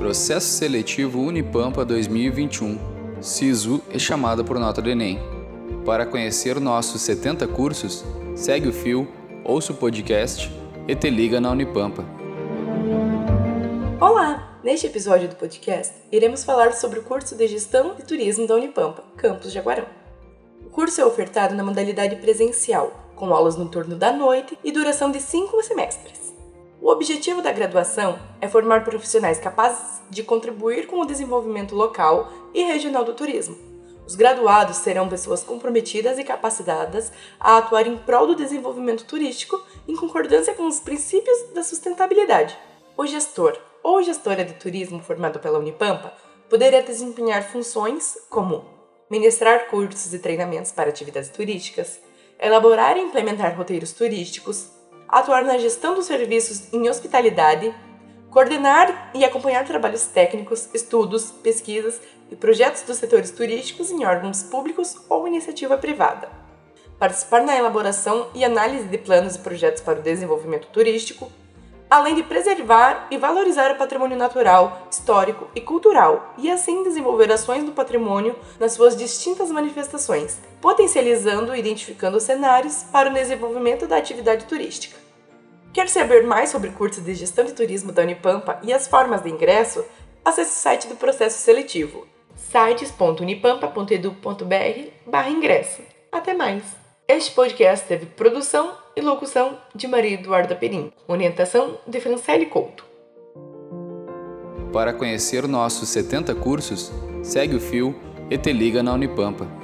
Processo Seletivo Unipampa 2021. SISU é chamada por nota do Enem. Para conhecer nossos 70 cursos, segue o fio, ouça o podcast e te liga na Unipampa. Olá! Neste episódio do podcast, iremos falar sobre o curso de Gestão e Turismo da Unipampa, campus Jaguarão. O curso é ofertado na modalidade presencial, com aulas no turno da noite e duração de cinco semestres. O objetivo da graduação é formar profissionais capazes de contribuir com o desenvolvimento local e regional do turismo. Os graduados serão pessoas comprometidas e capacitadas a atuar em prol do desenvolvimento turístico em concordância com os princípios da sustentabilidade. O gestor ou gestora de turismo formado pela Unipampa poderá desempenhar funções como ministrar cursos e treinamentos para atividades turísticas, elaborar e implementar roteiros turísticos, atuar na gestão dos serviços em hospitalidade, coordenar e acompanhar trabalhos técnicos, estudos, pesquisas e projetos dos setores turísticos em órgãos públicos ou iniciativa privada. Participar na elaboração e análise de planos e projetos para o desenvolvimento turístico, além de preservar e valorizar o patrimônio natural, histórico e cultural, e assim desenvolver ações do patrimônio nas suas distintas manifestações, potencializando e identificando cenários para o desenvolvimento da atividade turística. Quer saber mais sobre o curso de Gestão de Turismo da Unipampa e as formas de ingresso? Acesse o site do processo seletivo sites.unipampa.edu.br/ingresso. Até mais! Este podcast teve produção e locução de Maria Eduarda Perim, orientação de Francele Couto. Para conhecer nossos 70 cursos, segue o fio e te liga na Unipampa.